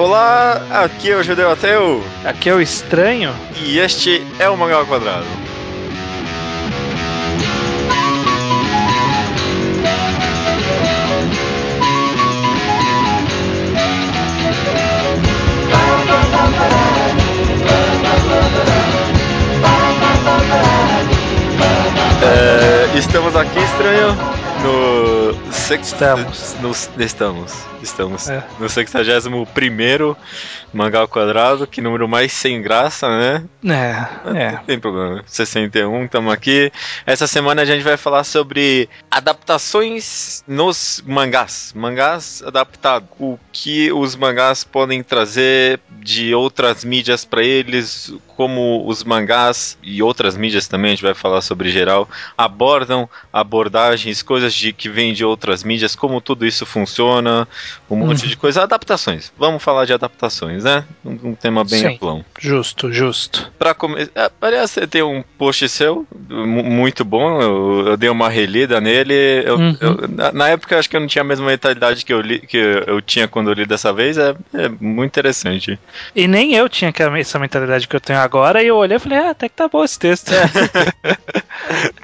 Olá, aqui é o Judeu Ateu. Aqui é o Estranho. E este é o Mangá ao Quadrado. É, estamos aqui, Estranho, no... Estamos. No, estamos. Estamos É. no 61 Mangá ao Quadrado, que número mais sem graça, né? É, Não é. tem problema. 61, estamos aqui. Essa semana a gente vai falar sobre adaptações nos mangás. Mangás adaptados. O que os mangás podem trazer de outras mídias para eles, como os mangás e outras mídias também, a gente vai falar sobre geral, abordam abordagens, coisas de, que vêm de outras mídias, como tudo isso funciona, um monte Uhum. de coisa. Adaptações. Vamos falar de adaptações, né? Um, um tema bem Sim. amplão. Justo, justo. Pra começar, aliás, você tem um post seu mu- muito bom. Eu, eu dei uma relida nele. Eu- Uhum. eu- na, na época, acho que eu não tinha a mesma mentalidade que eu, li, que eu tinha quando eu li dessa vez. É, é muito interessante. E nem eu tinha essa mentalidade que eu tenho agora, e eu olhei e falei, ah, até que tá bom esse texto.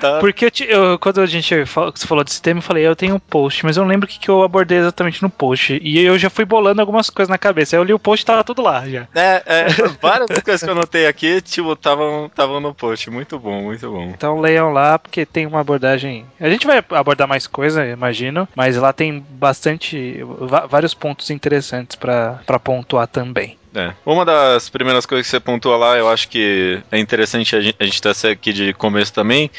Tá? Porque eu, eu- quando a gente fal- você falou desse tema, eu falei, eu tenho um post, mas eu não lembro o que, que eu abordei exatamente no post. E eu já fui bolando algumas coisas na cabeça. Aí eu li o post e tava tudo lá já. É, é, várias coisas que eu notei aqui, tipo, estavam no post. Muito bom, muito bom. Então leiam lá, porque tem uma abordagem. A gente vai abordar mais coisa, imagino, mas lá tem bastante. vários pontos interessantes pra pontuar também. É. Uma das primeiras coisas que você pontua lá, eu acho que é interessante a gente, gente ter aqui de começo também,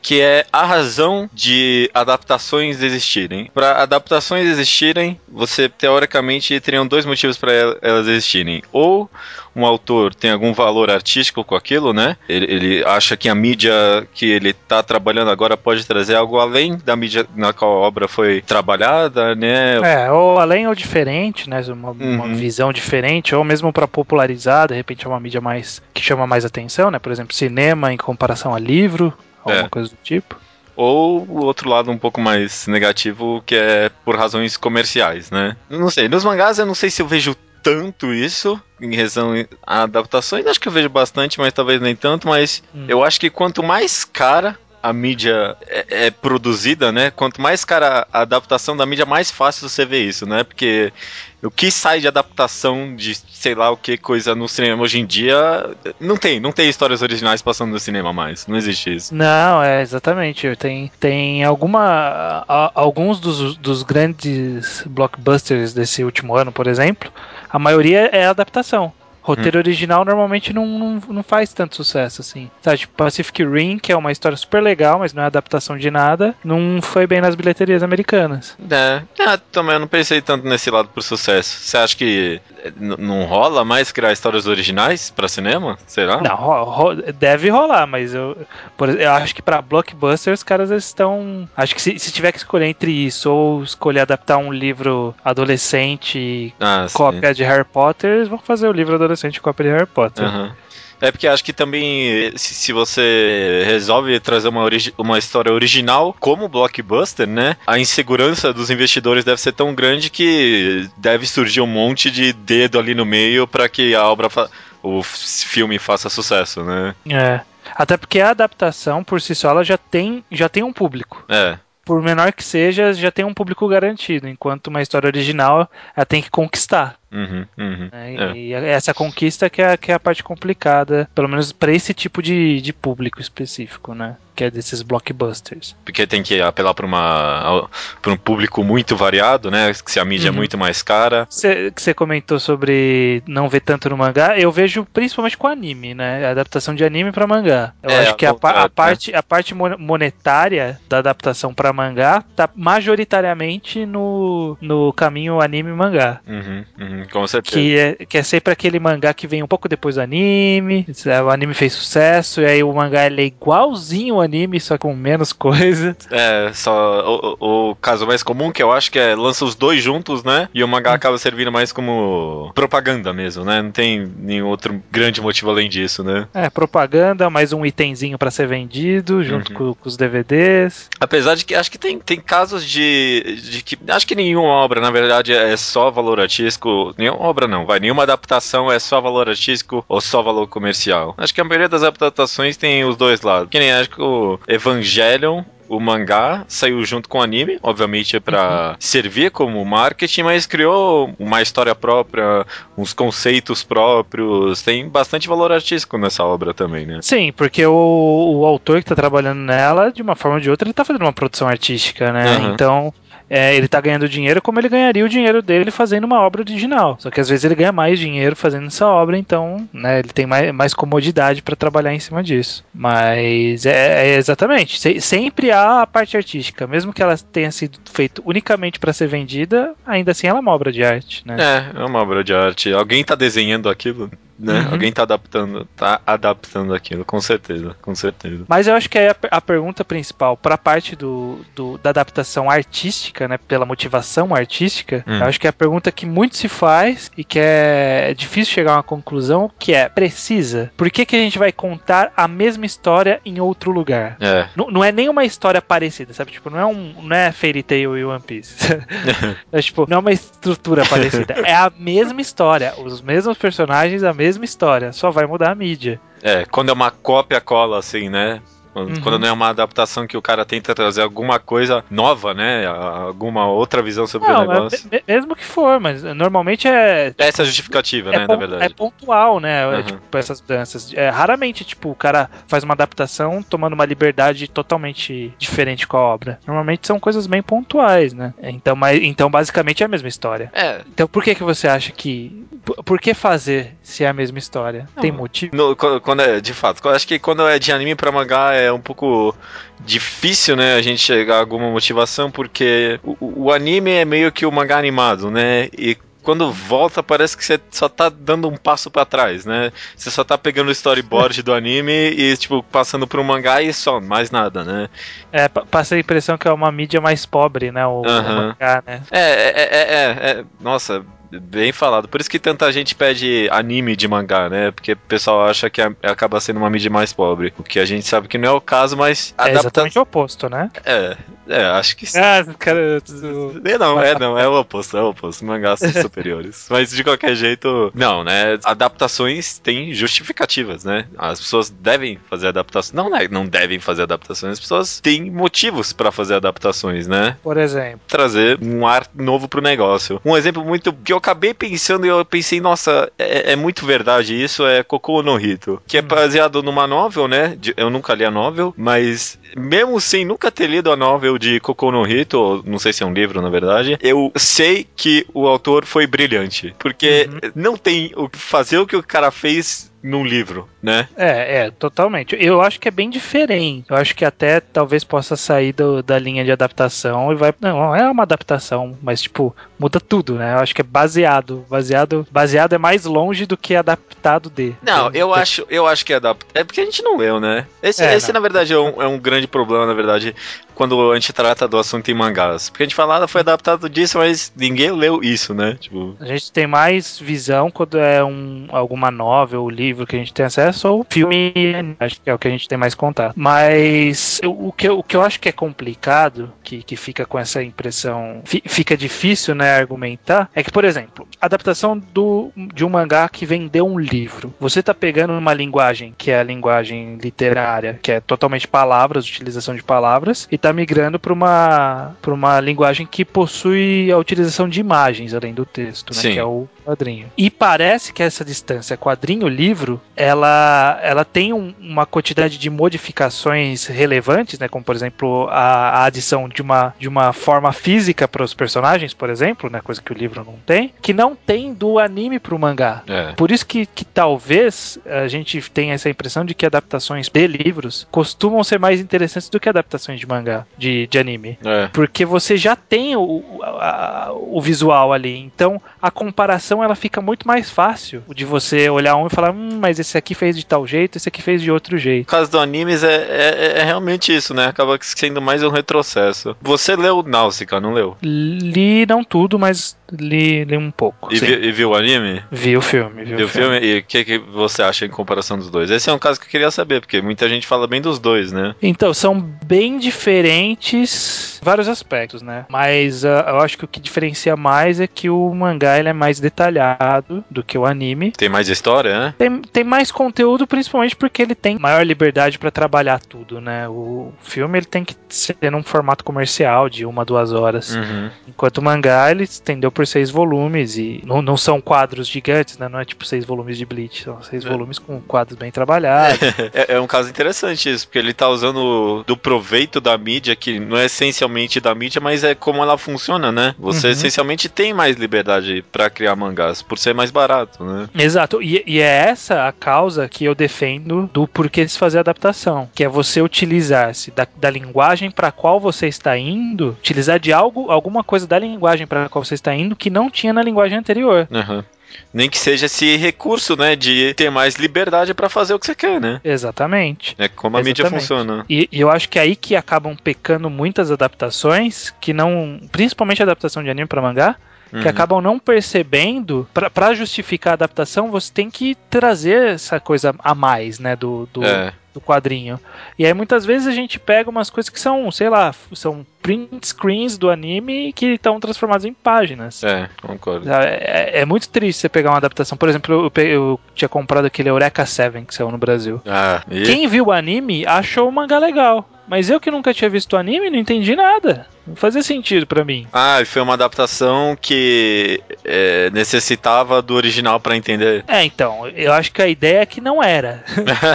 que é a razão de adaptações existirem. Para adaptações existirem, você teoricamente teriam dois motivos para elas existirem. Ou um autor tem algum valor artístico com aquilo, né? Ele, ele acha que a mídia que ele está trabalhando agora pode trazer algo além da mídia na qual a obra foi trabalhada, né? É, ou além ou diferente, né? Uma, uma Uhum. visão diferente, ou mesmo pra popularizar, de repente é uma mídia mais que chama mais atenção, né? Por exemplo, cinema em comparação a livro, alguma É. coisa do tipo. Ou o outro lado um pouco mais negativo, que é por razões comerciais, né? Não sei, nos mangás eu não sei se eu vejo tanto isso em razão a adaptações, acho que eu vejo bastante, mas talvez nem tanto, mas Hum. eu acho que quanto mais cara a mídia é, é produzida, né? Quanto mais cara a adaptação da mídia, mais fácil você vê isso, né? Porque o que sai de adaptação de sei lá o que coisa no cinema hoje em dia, não tem, não tem histórias originais passando no cinema mais, não existe isso. Não, é exatamente. Tem, tem alguma. a- alguns dos, dos grandes blockbusters desse último ano, por exemplo, a maioria é adaptação. Roteiro original normalmente não, não, não faz tanto sucesso assim. Sabe, tipo, Pacific Rim, que é uma história super legal, mas não é adaptação de nada, não foi bem nas bilheterias americanas. É, ah, também eu não pensei tanto nesse lado pro sucesso. Você acha que n- não rola mais criar histórias originais pra cinema? Será? Não, ro- ro- deve rolar, mas eu, por eu acho que pra blockbuster os caras estão. Acho que se, se tiver que escolher entre isso ou escolher adaptar um livro adolescente Ah, sim. cópia de Harry Potter, vão fazer o livro adolescente cópia de Harry Potter. Aham. É porque acho que também, se, se você resolve trazer uma, uma história original como blockbuster, né? A insegurança dos investidores deve ser tão grande que deve surgir um monte de dedo ali no meio pra que a obra, o filme faça sucesso, né? É. Até porque a adaptação por si só ela já tem, já tem um público. É. Por menor que seja, já tem um público garantido, enquanto uma história original ela tem que conquistar. Uhum, uhum. né? É. E essa conquista que é, que é a parte complicada, pelo menos para esse tipo de, de público específico, né? Que é desses blockbusters. Porque tem que apelar para uma para um público muito variado, né? Que se a mídia é Uhum. muito mais cara. Cê, que você comentou sobre não ver tanto no mangá, eu vejo principalmente com anime, né? A adaptação de anime pra mangá. Eu É, acho que a, a contrário, né? parte, a parte mon- monetária da adaptação pra mangá tá majoritariamente no, no caminho anime e mangá. Uhum, com certeza. Que é, que é sempre aquele mangá que vem um pouco depois do anime. O anime fez sucesso, e aí o mangá ele é igualzinho ao anime, só com menos coisa. É, só o, o- o caso mais comum que eu acho que é lança os dois juntos, né? E o mangá Hum. acaba servindo mais como propaganda mesmo, né? Não tem nenhum outro grande motivo além disso, né? É, propaganda, mais um itemzinho pra ser vendido, junto Uhum. com, com os DVDs. Apesar de que acho que tem, tem casos de, de que. Acho que nenhuma obra, na verdade, é só valor artístico. Nenhuma obra não, vai. Nenhuma adaptação é só valor artístico ou só valor comercial. Acho que a maioria das adaptações tem os dois lados. Que nem acho que o Evangelion o mangá saiu junto com o anime, obviamente é para uhum. servir como marketing, mas criou uma história própria, uns conceitos próprios, tem bastante valor artístico nessa obra também, né? Sim, porque o, o autor que tá trabalhando nela, de uma forma ou de outra, ele tá fazendo uma produção artística, né? Uhum. Então, é, ele tá ganhando dinheiro como ele ganharia o dinheiro dele fazendo uma obra original. Só que às vezes ele ganha mais dinheiro fazendo essa obra, então né, ele tem mais, mais comodidade para trabalhar em cima disso. Mas é, é exatamente. Se, sempre há a parte artística, mesmo que ela tenha sido feita unicamente para ser vendida, ainda assim ela é uma obra de arte, né? É, é uma obra de arte. Alguém tá desenhando aquilo, né? Uhum. Alguém tá adaptando, tá adaptando aquilo, com certeza, com certeza. Mas eu acho que aí a, a pergunta principal para a parte do, do, da adaptação artística, né, pela motivação artística, hum. eu acho que é a pergunta que muito se faz e que é difícil chegar a uma conclusão, que é precisa. Por que que a gente vai contar a mesma história em outro lugar? É. Não, não é nenhuma história parecida, sabe? Tipo, não é um, não é Fairy Tail e One Piece. é, tipo, não é uma estrutura parecida, é a mesma história, os mesmos personagens, a mesma história, só vai mudar a mídia. É, quando é uma cópia cola assim, né? Uhum. Quando não é uma adaptação que o cara tenta trazer alguma coisa nova, né? Alguma outra visão sobre não, o negócio. mesmo que for, mas normalmente é. Essa é a justificativa, é né? na verdade. É pontual, né? Uhum. É, tipo, essas danças. É, raramente, tipo, o cara faz uma adaptação tomando uma liberdade totalmente diferente com a obra. Normalmente são coisas bem pontuais, né? Então, mas, então basicamente é a mesma história. É. Então por que, que você acha que. Por que fazer se é a mesma história? Não. Tem motivo? No, quando é, de fato, eu acho que quando é de anime pra mangá é é um pouco difícil, né, a gente chegar a alguma motivação, porque o, o anime é meio que o mangá animado, né? E quando volta parece que você só tá dando um passo para trás, né? Você só tá pegando o storyboard do anime e, tipo, passando pro mangá e só, mais nada, né? É, passa a impressão que é uma mídia mais pobre, né? O, uh -huh. o mangá, né? É, é, é, é, é, nossa, Bem falado. Por isso que tanta gente pede anime de mangá, né? Porque o pessoal acha que acaba sendo uma mídia mais pobre. O que a gente sabe que não é o caso, mas. É adapta... exatamente o oposto, né? É, é, acho que sim. Ah, cara. É, não, é, não, é o oposto, é o oposto. Mangás são superiores. Mas de qualquer jeito, não, né? Adaptações têm justificativas, né? As pessoas devem fazer adaptações. Não, né? não devem fazer adaptações, as pessoas têm motivos para fazer adaptações, né? Por exemplo. Trazer um ar novo pro negócio. Um exemplo muito que eu acabei pensando e eu pensei, nossa, é, é, muito verdade isso, é Cocô no Rito, que é hum. baseado numa novel, né? Eu nunca li a novel, mas mesmo sem nunca ter lido a novel de Cocô no Rito, não sei se é um livro, na verdade, eu sei que o autor foi brilhante, porque uhum. não tem o fazer o que o cara fez num livro, né? É, é, totalmente. Eu acho que é bem diferente. Eu acho que até talvez possa sair do, da linha de adaptação e vai. Não, é uma adaptação, mas tipo, muda tudo, né? Eu acho que é baseado. Baseado, baseado é mais longe do que adaptado de. Não, eu acho, eu acho que é adaptado. É porque a gente não leu, né? Esse, é, esse na verdade, é um, é um grande problema, na verdade, quando a gente trata do assunto em mangás. Porque a gente fala, ah, foi adaptado disso, mas ninguém leu isso, né? Tipo... A gente tem mais visão quando é um, alguma novel, livro que a gente tem acesso, ou filme, acho que é o que a gente tem mais contato. Mas o que, o que eu acho que é complicado, que, que fica com essa impressão, fica difícil, né, argumentar, é que, por exemplo, adaptação do, de um mangá que vendeu um livro. Você tá pegando uma linguagem que é a linguagem literária, que é totalmente palavras, utilização de palavras, e está migrando para uma, uma linguagem que possui a utilização de imagens além do texto, né, que é o quadrinho. E parece que essa distância quadrinho-livro, ela, ela tem um, uma quantidade de modificações relevantes, né, como por exemplo a, a adição de uma, de uma forma física para os personagens, por exemplo, né, coisa que o livro não tem, que não tem do anime para o mangá. É. Por isso que, que talvez a gente tenha essa impressão de que adaptações de livros costumam ser mais interessantes do que adaptações de mangá de, de anime. É. Porque você já tem o, a, o visual ali. Então a comparação ela fica muito mais fácil de você olhar um e falar: hum, mas esse aqui fez de tal jeito, esse aqui fez de outro jeito. No caso do animes é, é, é realmente isso, né? Acaba sendo mais um retrocesso. Você leu Náusica, não leu? Li não tudo, mas li, li um pouco. E, vi, e, viu o anime? Vi o filme. Vi, o filme. filme. E o que, que você acha em comparação dos dois? Esse é um caso que eu queria saber, porque muita gente fala bem dos dois, né? Então, são bem diferentes diferentes em vários aspectos, né? Mas uh, eu acho que o que diferencia mais é que o mangá ele é mais detalhado do que o anime. Tem mais história, né? Tem, tem mais conteúdo, principalmente porque ele tem maior liberdade para trabalhar tudo, né? O filme ele tem que ser num formato comercial de uma, duas horas. Uhum. Enquanto o mangá ele estendeu por seis volumes e não, não são quadros gigantes, né? Não é tipo seis volumes de Bleach, são seis É. volumes com quadros bem trabalhados. É, é um caso interessante isso, porque ele tá usando do proveito da mídia, que não é essencialmente da mídia, mas é como ela funciona, né? Você Uhum. essencialmente tem mais liberdade pra criar mangás, por ser mais barato, né? Exato, e, e é essa a causa que eu defendo do porquê de se fazer adaptação, que é você utilizar-se da, da linguagem para qual você está indo, utilizar de algo, alguma coisa da linguagem para qual você está indo que não tinha na linguagem anterior. Aham. Nem que seja esse recurso, né, de ter mais liberdade pra fazer o que você quer, né? Exatamente. É como a mídia Exatamente. funciona. E, e eu acho que é aí que acabam pecando muitas adaptações, que não. Principalmente a adaptação de anime para mangá, que Uhum. acabam não percebendo. Pra pra justificar a adaptação, você tem que trazer essa coisa a mais, né? Do, do, É. do quadrinho. E aí muitas vezes a gente pega umas coisas que são, sei lá, são print screens do anime que estão transformadas em páginas. É, concordo. É, é muito triste você pegar uma adaptação. Por exemplo, eu, pe- eu tinha comprado aquele Eureka 7 que saiu no Brasil. Ah, e? Quem viu o anime achou o mangá legal. Mas eu que nunca tinha visto o anime, não entendi nada. Não fazia sentido pra mim. Ah, e foi uma adaptação que é, necessitava do original pra entender. É, então, eu acho que a ideia é que não era.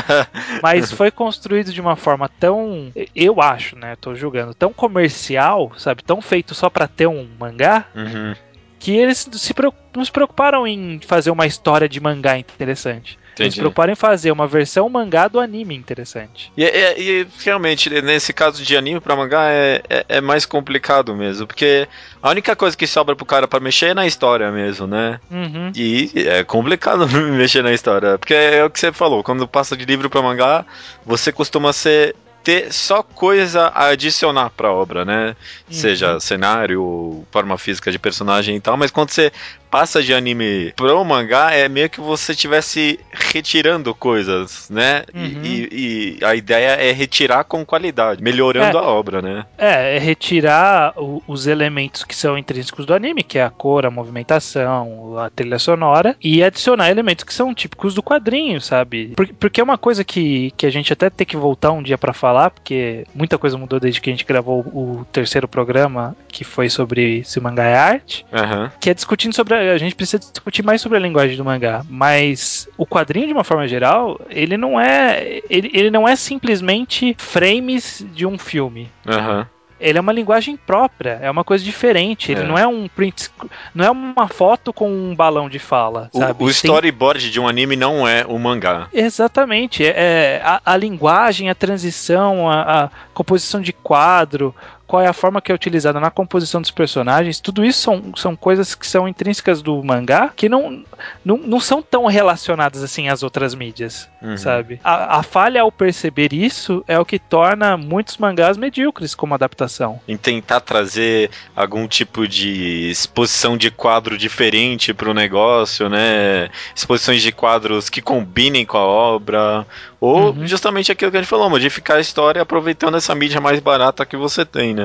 Mas foi construído de uma forma tão. Eu acho, né? Tô julgando. Tão comercial, sabe? Tão feito só pra ter um mangá. Uhum. Que eles se não se preocuparam em fazer uma história de mangá interessante. Eles se Entendi. preocuparam em fazer uma versão mangá do anime interessante. E, e- e, realmente, nesse caso de anime pra mangá é, é, é mais complicado mesmo, porque a única coisa que sobra pro cara pra mexer é na história mesmo, né? Uhum. E é complicado mexer na história, porque é o que você falou, quando passa de livro pra mangá, você costuma ser ter só coisa a adicionar pra obra, né? Seja cenário, forma física de personagem e tal, mas quando você passa de anime pro mangá, é meio que você estivesse retirando coisas, né? E- Uhum. E, e a ideia é retirar com qualidade, melhorando É. a obra, né? É, é retirar o- os elementos que são intrínsecos do anime, que é a cor, a movimentação, a trilha sonora, e adicionar elementos que são típicos do quadrinho, sabe? Por- Porque é uma coisa que, que a gente até tem que voltar um dia pra falar, porque muita coisa mudou desde que a gente gravou o terceiro programa, que foi sobre se o mangá é arte, Aham. que é discutindo sobre. A, gente precisa discutir mais sobre a linguagem do mangá, mas o quadrinho, de uma forma geral, ele não é. Ele, ele não é simplesmente frames de um filme Aham. ele é uma linguagem própria, é uma coisa diferente. Ele É. não é um print, não é uma foto com um balão de fala, O, o Tem- storyboard de um anime não é o mangá. Exatamente, é, é a, a linguagem, a transição, a, a composição de quadro, qual é a forma que é utilizada na composição dos personagens, tudo isso são, são coisas que são intrínsecas do mangá que não, não, não são tão relacionadas assim às outras mídias, Uhum. sabe? A, a falha ao perceber isso é o que torna muitos mangás medíocres como adaptação. Em tentar trazer algum tipo de exposição de quadro diferente pro negócio, né? Exposições de quadros que combinem com a obra. Ou Uhum. justamente aquilo que a gente falou, modificar a história aproveitando essa mídia mais barata que você tem, né?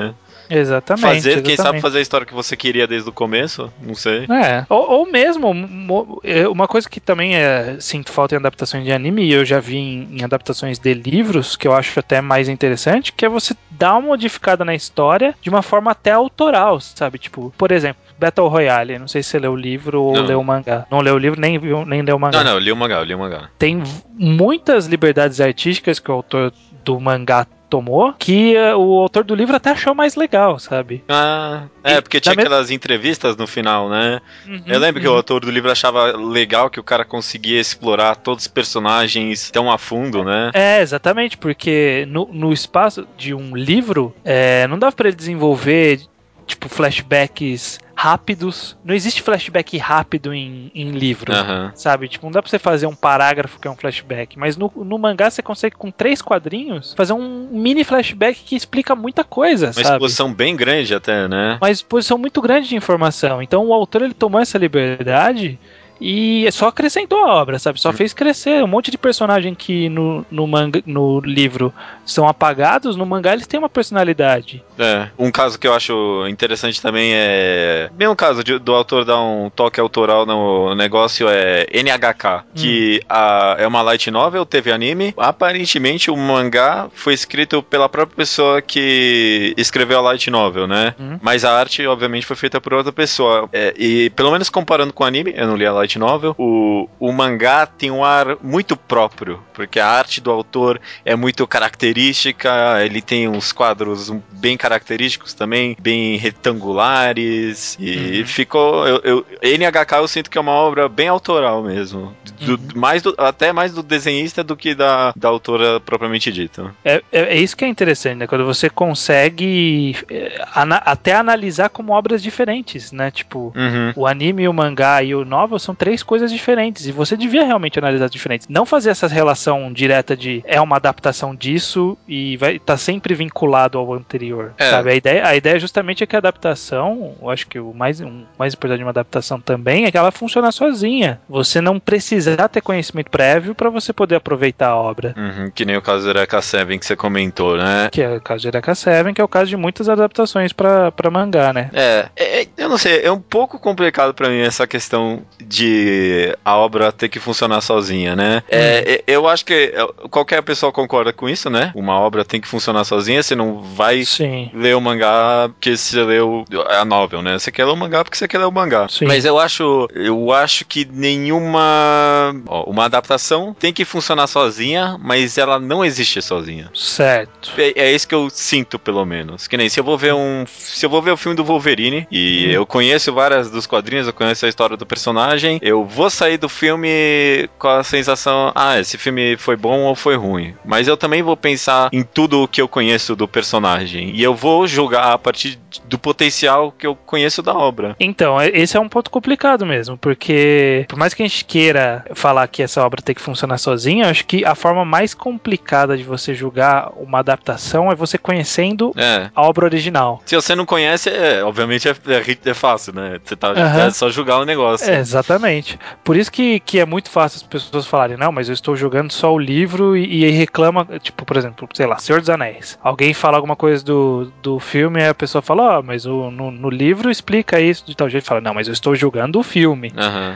Exatamente. fazer, quem sabe exatamente. fazer a história que você queria desde o começo? Não sei. É, ou, ou mesmo, mo- é, uma coisa que também é, sinto falta em adaptações de anime, e eu já vi em, em adaptações de livros, que eu acho até mais interessante, que é você dar uma modificada na história de uma forma até autoral, sabe? Tipo, por exemplo, Battle Royale, não sei se você leu o livro ou Não. leu o mangá. Não leu o livro, nem, nem leu o mangá. Não, não, eu li o mangá, eu li o mangá. Tem muitas liberdades artísticas que o autor do mangá tomou, que eh, o autor do livro até achou mais legal, sabe? Ah, é, porque tinha aquelas entrevistas no final, né? Uhum, Eu lembro que o uhum. autor do livro achava legal que o cara conseguia explorar todos os personagens tão a fundo, né? É, exatamente, porque no, no espaço de um livro, é, não dava pra ele desenvolver, tipo, flashbacks rápidos. Não existe flashback rápido em, em livro. Sabe? Tipo, não dá pra você fazer um parágrafo que é um flashback. Mas no, no mangá você consegue, com três quadrinhos, fazer um mini flashback que explica muita coisa, Uma sabe? exposição bem grande até, né? Uma exposição muito grande de informação. Então o autor ele tomou essa liberdade e só acrescentou a obra, sabe? Só fez crescer um monte de personagem que no, no, manga, no livro são apagados, no mangá eles têm uma personalidade. É, um caso que eu acho interessante também é. Mesmo caso de, do autor dar um toque autoral no negócio é NHK, que hum. a, é uma light novel, teve anime. Aparentemente o mangá foi escrito pela própria pessoa que escreveu a light novel, né? Hum. Mas a arte, obviamente, foi feita por outra pessoa. É, e pelo menos comparando com o anime, eu não li a light novel, o, o mangá tem um ar muito próprio, porque a arte do autor é muito característica, ele tem uns quadros bem característicos também, bem retangulares, e uhum. ficou. Eu, eu, NHK eu sinto que é uma obra bem autoral mesmo. Do, uhum. mais do, até mais do desenhista do que da, da autora propriamente dita. É, é, é isso que é interessante, né? Quando você consegue é, ana, até analisar como obras diferentes, né? Tipo, uhum. o anime, o mangá e o novel são três coisas diferentes. E você devia realmente analisar diferentes. Não fazer essa relação direta de é uma adaptação disso e vai estar tá sempre vinculado ao anterior. É. Sabe? A ideia, a ideia justamente é que a adaptação, eu acho que o mais, um, mais importante de uma adaptação também é que ela funciona sozinha. Você não precisar ter conhecimento prévio para você poder aproveitar a obra. Uhum, que nem o caso do Eureka 7 que você comentou, né? Que é o caso do Eureka 7, que é o caso de muitas adaptações para mangá, né? É, é, eu não sei, é um pouco complicado para mim essa questão de a obra ter que funcionar sozinha, né? É. É, eu acho que qualquer pessoa concorda com isso, né? Uma obra tem que funcionar sozinha, você não vai Sim. ler o mangá porque você leu a novel, né? Você quer ler o mangá porque você quer ler o mangá. Sim. Mas eu acho, eu acho que nenhuma ó, uma adaptação tem que funcionar sozinha, mas ela não existe sozinha. Certo. É, é isso que eu sinto, pelo menos. Que nem se eu vou ver um, se eu vou ver o filme do Wolverine e hum. eu conheço várias dos quadrinhos, eu conheço a história do personagem, eu vou sair do filme com a sensação, ah, esse filme foi bom ou foi ruim. Mas eu também vou pensar em tudo o que eu conheço do personagem e eu vou julgar a partir do potencial que eu conheço da obra. Então, é, esse é um ponto complicado mesmo, porque por mais que a gente queira falar que essa obra tem que funcionar sozinha, acho que a forma mais complicada de você julgar uma adaptação é você conhecendo é. a obra original. Se você não conhece, é, obviamente é, é, é fácil, né? Você tá, uhum. é só julgar o negócio. É, exatamente. Por isso que, que é muito fácil as pessoas falarem, não, mas eu estou jogando só o livro e, e aí reclama, tipo, por exemplo, sei lá, Senhor dos Anéis. Alguém fala alguma coisa do, do filme e a pessoa fala, ó, oh, mas o, no, no livro explica isso de tal jeito. Fala, não, mas eu estou julgando o filme. Uhum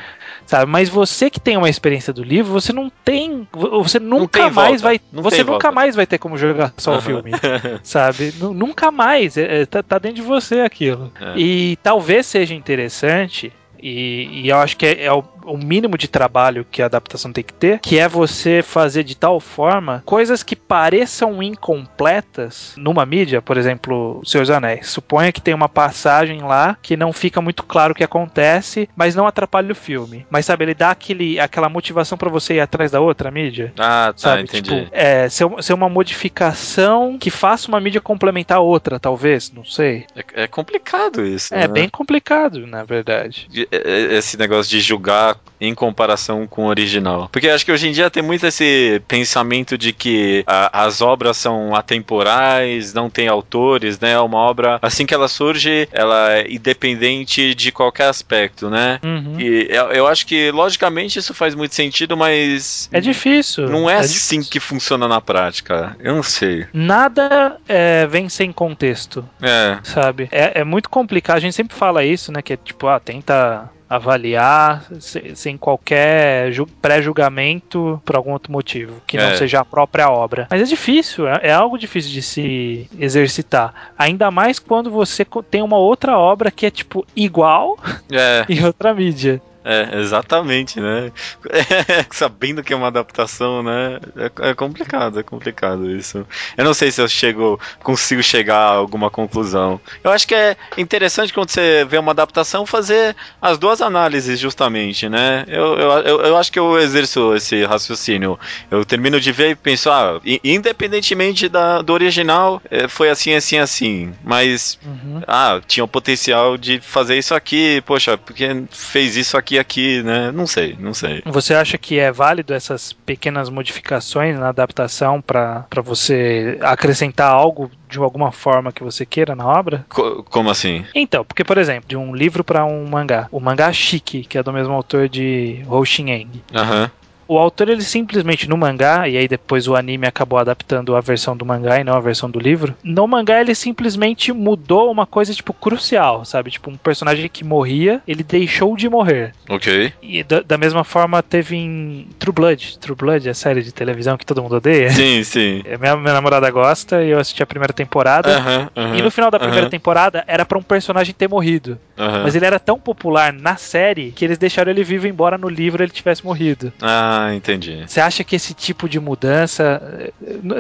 sabe? Mas você que tem uma experiência do livro, você não tem, você nunca mais volta. vai, não você nunca volta. mais vai ter como jogar só o filme, sabe? nunca mais, é, é, tá, tá, dentro de você aquilo. É. E talvez seja interessante e, e, eu acho que é, é o, o, mínimo de trabalho que a adaptação tem que ter, que é você fazer de tal forma coisas que pareçam incompletas numa mídia, por exemplo, Seus Anéis. Suponha que tem uma passagem lá que não fica muito claro o que acontece, mas não atrapalha o filme. Mas sabe, ele dá aquele, aquela motivação para você ir atrás da outra mídia. Ah, tá, sabe? entendi. Tipo, é, ser, ser uma modificação que faça uma mídia complementar a outra, talvez, não sei. É, é complicado isso. É né? bem complicado, na verdade esse negócio de julgar em comparação com o original. Porque acho que hoje em dia tem muito esse pensamento de que a, as obras são atemporais, não tem autores, né? Uma obra, assim que ela surge, ela é independente de qualquer aspecto, né? Uhum. E eu, eu, acho que, logicamente, isso faz muito sentido, mas. É difícil. Não é, é assim difícil. que funciona na prática. Eu não sei. Nada é, vem sem contexto. É. Sabe? É, é muito complicado. A gente sempre fala isso, né? Que é tipo, ah, tenta avaliar sem qualquer pré-julgamento por algum outro motivo, que não é. seja a própria obra. Mas é difícil, é, é, algo difícil de se exercitar. Ainda mais quando você tem uma outra obra que é tipo igual é. em outra mídia. É, exatamente, né? Sabendo que é uma adaptação, né? É, é, complicado, é complicado isso. Eu não sei se eu chego, consigo chegar a alguma conclusão. Eu acho que é interessante quando você vê uma adaptação fazer as duas análises, justamente, né? Eu, eu, eu acho que eu exerço esse raciocínio. Eu termino de ver e penso, ah, independentemente da, do original, é, foi assim, assim, assim. Mas, uhum. ah, tinha o potencial de fazer isso aqui, poxa, porque fez isso aqui e aqui, né? Não sei, não sei. Você acha que é válido essas pequenas modificações na adaptação para você acrescentar algo de alguma forma que você queira na obra? Co como assim? Então, porque, por exemplo, de um livro para um mangá. O mangá Shiki, que é do mesmo autor de Hoshin Eng. Aham. Uhum o autor ele simplesmente no mangá, e aí depois o anime acabou adaptando a versão do mangá e não a versão do livro. No mangá ele simplesmente mudou uma coisa tipo crucial, sabe? Tipo um personagem que morria, ele deixou de morrer. OK. E da, da mesma forma teve em True Blood, True Blood, a série de televisão que todo mundo odeia. Sim, sim. Minha, minha namorada gosta e eu assisti a primeira temporada. Uh -huh, uh -huh, e no final da primeira uh -huh. temporada era para um personagem ter morrido. Mas ele era tão popular na série que eles deixaram ele vivo embora no livro ele tivesse morrido. Ah, entendi. Você acha que esse tipo de mudança,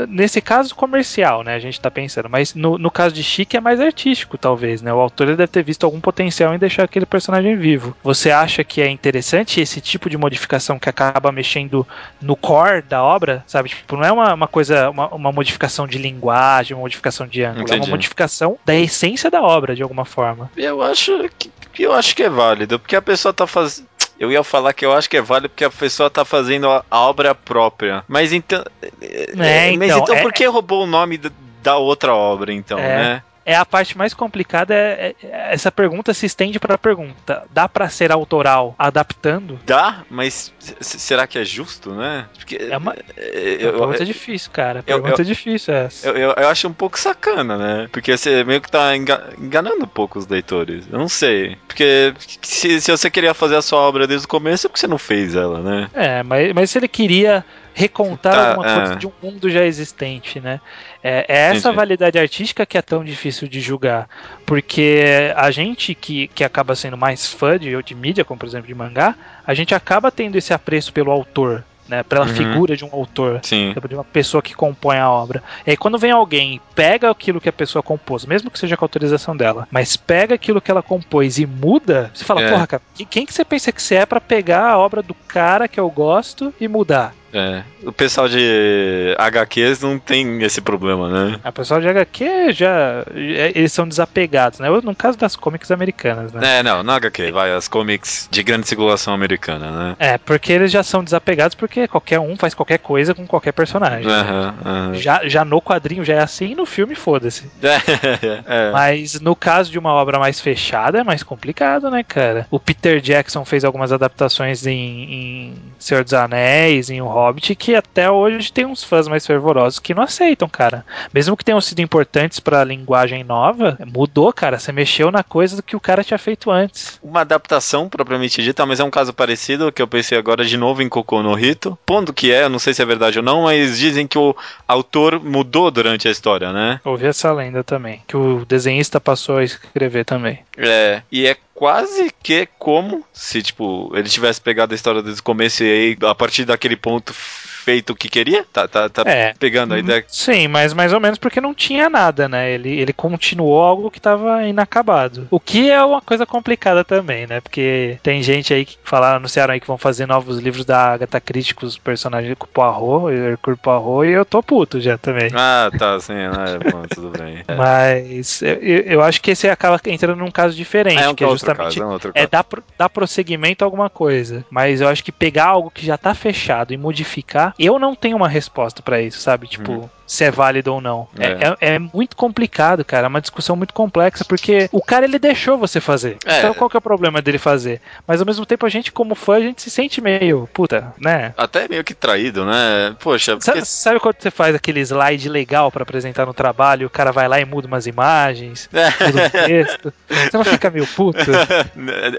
nesse caso comercial, né, a gente tá pensando, mas no, no caso de Chique é mais artístico, talvez, né? O autor deve ter visto algum potencial em deixar aquele personagem vivo. Você acha que é interessante esse tipo de modificação que acaba mexendo no core da obra, sabe? Tipo, não é uma, uma coisa, uma, uma modificação de linguagem, uma modificação de ângulo, entendi. é uma modificação da essência da obra, de alguma forma. Eu acho que, eu acho que é válido, porque a pessoa tá fazendo eu ia falar que eu acho que é válido porque a pessoa tá fazendo a, a obra própria. Mas então. É, é mas então, então é, por que roubou o nome da outra obra, então, é, né? É a parte mais complicada. É, é essa pergunta se estende para a pergunta: dá para ser autoral adaptando? Dá, mas será que é justo, né? Porque é uma, é, eu, uma pergunta difícil, cara. Pergunta eu, difícil essa. Eu, eu, eu, acho um pouco sacana, né? Porque você meio que tá enganando um pouco os leitores. Eu não sei. Porque se, se você queria fazer a sua obra desde o começo, é porque você não fez ela, né? É, mas, mas se ele queria recontar tá, alguma coisa é. de um mundo já existente, né? É, é essa Entendi. validade artística que é tão difícil de julgar, porque a gente que, que acaba sendo mais fã de, de mídia, como por exemplo de mangá, a gente acaba tendo esse apreço pelo autor, né, pela uhum. figura de um autor, Sim. de uma pessoa que compõe a obra. E aí quando vem alguém e pega aquilo que a pessoa compôs, mesmo que seja com a autorização dela, mas pega aquilo que ela compôs e muda, você fala, é. porra, cara, quem que você pensa que você é para pegar a obra do cara que eu gosto e mudar? É, o pessoal de HQs não tem esse problema, né? O pessoal de HQ já. Eles são desapegados, né? No caso das comics americanas, né? É, não, não HQ, vai, as comics de grande circulação americana, né? É, porque eles já são desapegados porque qualquer um faz qualquer coisa com qualquer personagem. Uhum, uhum. Já, já no quadrinho já é assim e no filme, foda-se. É, é. Mas no caso de uma obra mais fechada é mais complicado, né, cara? O Peter Jackson fez algumas adaptações em, em Senhor dos Anéis, em O Hobbit que até hoje tem uns fãs mais fervorosos que não aceitam, cara. Mesmo que tenham sido importantes para a linguagem nova, mudou, cara. Você mexeu na coisa do que o cara tinha feito antes. Uma adaptação propriamente dita, mas é um caso parecido que eu pensei agora de novo em Cocô no Rito. Pondo que é, não sei se é verdade ou não, mas dizem que o autor mudou durante a história, né? Ouvi essa lenda também, que o desenhista passou a escrever também. É, e é quase que como se, tipo, ele tivesse pegado a história desde o começo e aí, a partir daquele ponto, это feito o que queria? Tá, tá, tá é, pegando a uhum. ideia? Sim, mas mais ou menos porque não tinha nada, né? Ele, ele continuou algo que estava inacabado. O que é uma coisa complicada também, né? Porque tem gente aí que falaram, anunciaram aí que vão fazer novos livros da Agatha Christie com os personagens com Poirot, Hercule Poirot, e eu tô puto já também. Ah, tá, sim, é, bom, tudo bem. É. Mas eu, eu, acho que esse acaba entrando num caso diferente, é um que é justamente caso, é, um é dar, dar prosseguimento a alguma coisa. Mas eu acho que pegar algo que já tá fechado e modificar eu não tenho uma resposta para isso, sabe? Tipo, hum se é válido ou não. É. É, é. é, muito complicado, cara. É uma discussão muito complexa, porque o cara ele deixou você fazer. É. Então qual que é o problema dele fazer? Mas ao mesmo tempo a gente, como fã, a gente se sente meio, puta, né? Até meio que traído, né? Poxa. Porque... Sabe, sabe, quando você faz aquele slide legal para apresentar no trabalho, o cara vai lá e muda umas imagens, muda um texto. Você não fica meio puto?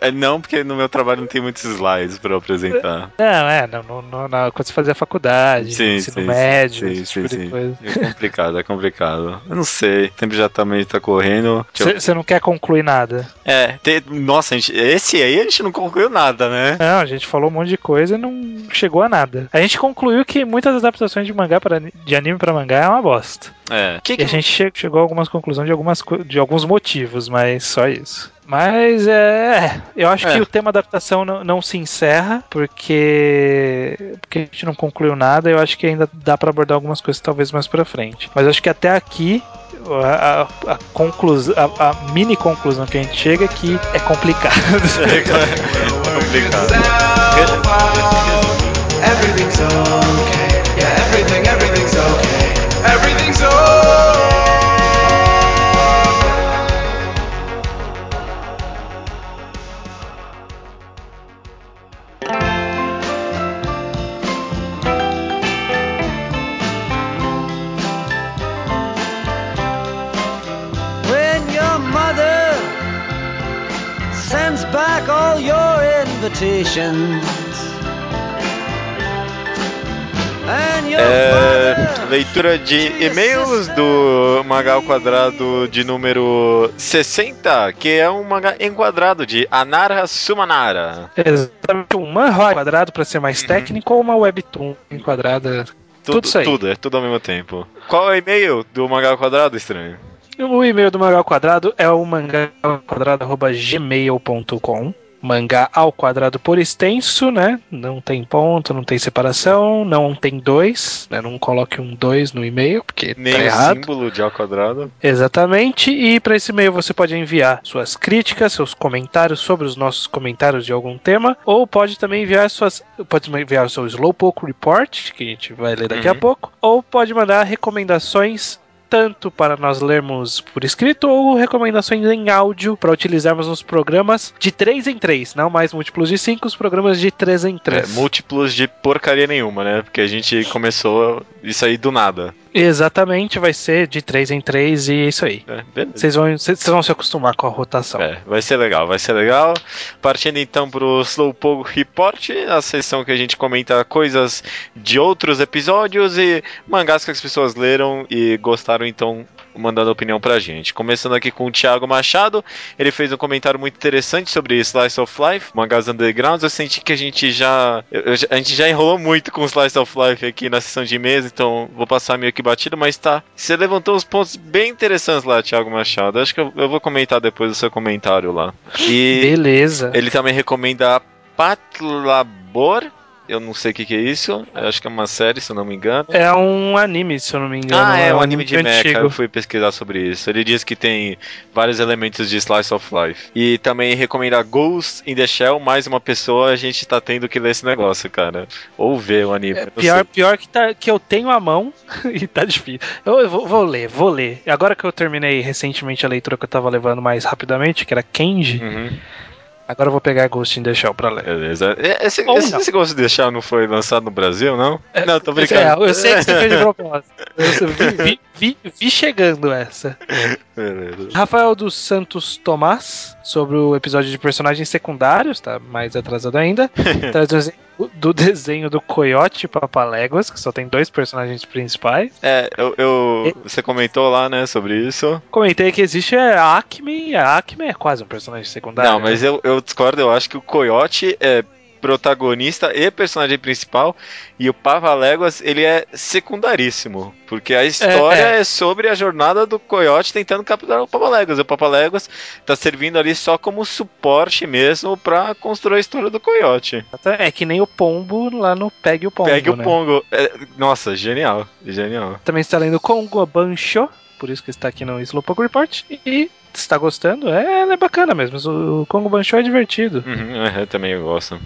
É, não, porque no meu trabalho não tem muitos slides para apresentar. Não, é, não, não, não, quando você fazia faculdade, sim, ensino sim, médio, sim, esse tipo de coisa. É complicado, é complicado. Eu não sei. O tempo já também tá correndo. Você eu... não quer concluir nada. É, te... nossa, gente, esse aí a gente não concluiu nada, né? Não, a gente falou um monte de coisa e não chegou a nada. A gente concluiu que muitas adaptações de mangá para de anime para mangá é uma bosta. É. Que que... E a gente chegou a algumas conclusões de, algumas, de alguns motivos, mas só isso. Mas é. Eu acho é. que o tema adaptação não, não, se encerra, porque. Porque a gente não concluiu nada. Eu acho que ainda dá para abordar algumas coisas talvez mais pra frente. Mas acho que até aqui a, a, conclusão, a, a, mini conclusão que a gente chega é que é complicado. é complicado. Everything's okay. Yeah, everything, everything's okay. Everything's okay. É, leitura de e-mails do mangá ao quadrado de número 60, que é um mangá enquadrado de Anara Sumanara. Exatamente, um manhwa quadrado para ser mais uhum. técnico ou uma webtoon enquadrada. Tudo, tudo isso aí. Tudo, é tudo ao mesmo tempo. Qual é o e-mail do mangá ao quadrado, estranho? O e-mail do Mangá ao Quadrado é o mangaquadrado.gmail.com Mangá ao quadrado por extenso, né? Não tem ponto, não tem separação, não tem dois, né? Não coloque um dois no e-mail, porque Nem tá errado. símbolo de ao quadrado. Exatamente, e para esse e-mail você pode enviar suas críticas, seus comentários sobre os nossos comentários de algum tema, ou pode também enviar suas. Pode enviar o seu Slowpoke Report, que a gente vai ler daqui uhum. a pouco, ou pode mandar recomendações tanto para nós lermos por escrito ou recomendações em áudio para utilizarmos nos programas de 3 em 3, não mais múltiplos de 5, os programas de 3 em 3. É, múltiplos de porcaria nenhuma, né? Porque a gente começou isso aí do nada. Exatamente, vai ser de 3 em 3 e é isso aí. É, vocês vão, vão se acostumar com a rotação. É, vai ser legal, vai ser legal. Partindo então pro Slowpoke Report, a sessão que a gente comenta coisas de outros episódios e mangás que as pessoas leram e gostaram, então mandando opinião pra gente. Começando aqui com o Thiago Machado, ele fez um comentário muito interessante sobre Slice of Life, mangás undergrounds. Eu senti que a gente já eu, a gente já enrolou muito com Slice of Life aqui na sessão de mesa, então vou passar meio que batido, mas tá. Você levantou uns pontos bem interessantes lá, Thiago Machado. Acho que eu, eu vou comentar depois do seu comentário lá. E Beleza. Ele também recomenda Patlabor eu não sei o que, que, é isso. Eu acho que é uma série, se eu não me engano. É um anime, se eu não me engano. Ah, é, é um anime de mecha. Eu fui pesquisar sobre isso. Ele diz que tem vários elementos de Slice of Life. E também recomenda Ghost in the Shell. Mais uma pessoa, a gente tá tendo que ler esse negócio, cara. Ou ver o anime. É, pior pior que, tá, que eu tenho a mão e tá difícil. Eu, eu vou, vou, ler, vou ler. Agora que eu terminei recentemente a leitura que eu tava levando mais rapidamente, que era Kenji. Uhum. Agora eu vou pegar Ghost in the Shell pra ler. Beleza. Esse, esse, esse Ghost in the Shell não foi lançado no Brasil, não? É, não, tô brincando. É, eu sei que você fez de propósito. Eu vi, vi, vi, vi chegando essa. Beleza. Rafael dos Santos Tomás, sobre o episódio de personagens secundários, tá mais atrasado ainda. Traz do desenho do Coyote Papaléguas, que só tem dois personagens principais. É, eu, eu e... você comentou lá, né, sobre isso. Comentei que existe a Acme, e a Acme é quase um personagem secundário. Não, mas né? eu, eu discordo, eu acho que o Coyote é protagonista e personagem principal, e o Pavaléguas, ele é secundaríssimo, porque a história é, é. é, sobre a jornada do Coyote tentando capturar o Pavaléguas. O Pavaléguas tá servindo ali só como suporte mesmo para construir a história do Coyote. É que nem o Pombo lá no Pegue o Pombo, Pegue né? o Pombo. É, nossa, genial, genial. Também está lendo Congo Bancho, por isso que está aqui no Slowpoke Report, e está gostando, é, é bacana mesmo. O Congo Bancho é divertido. Uhum, eu também gosto.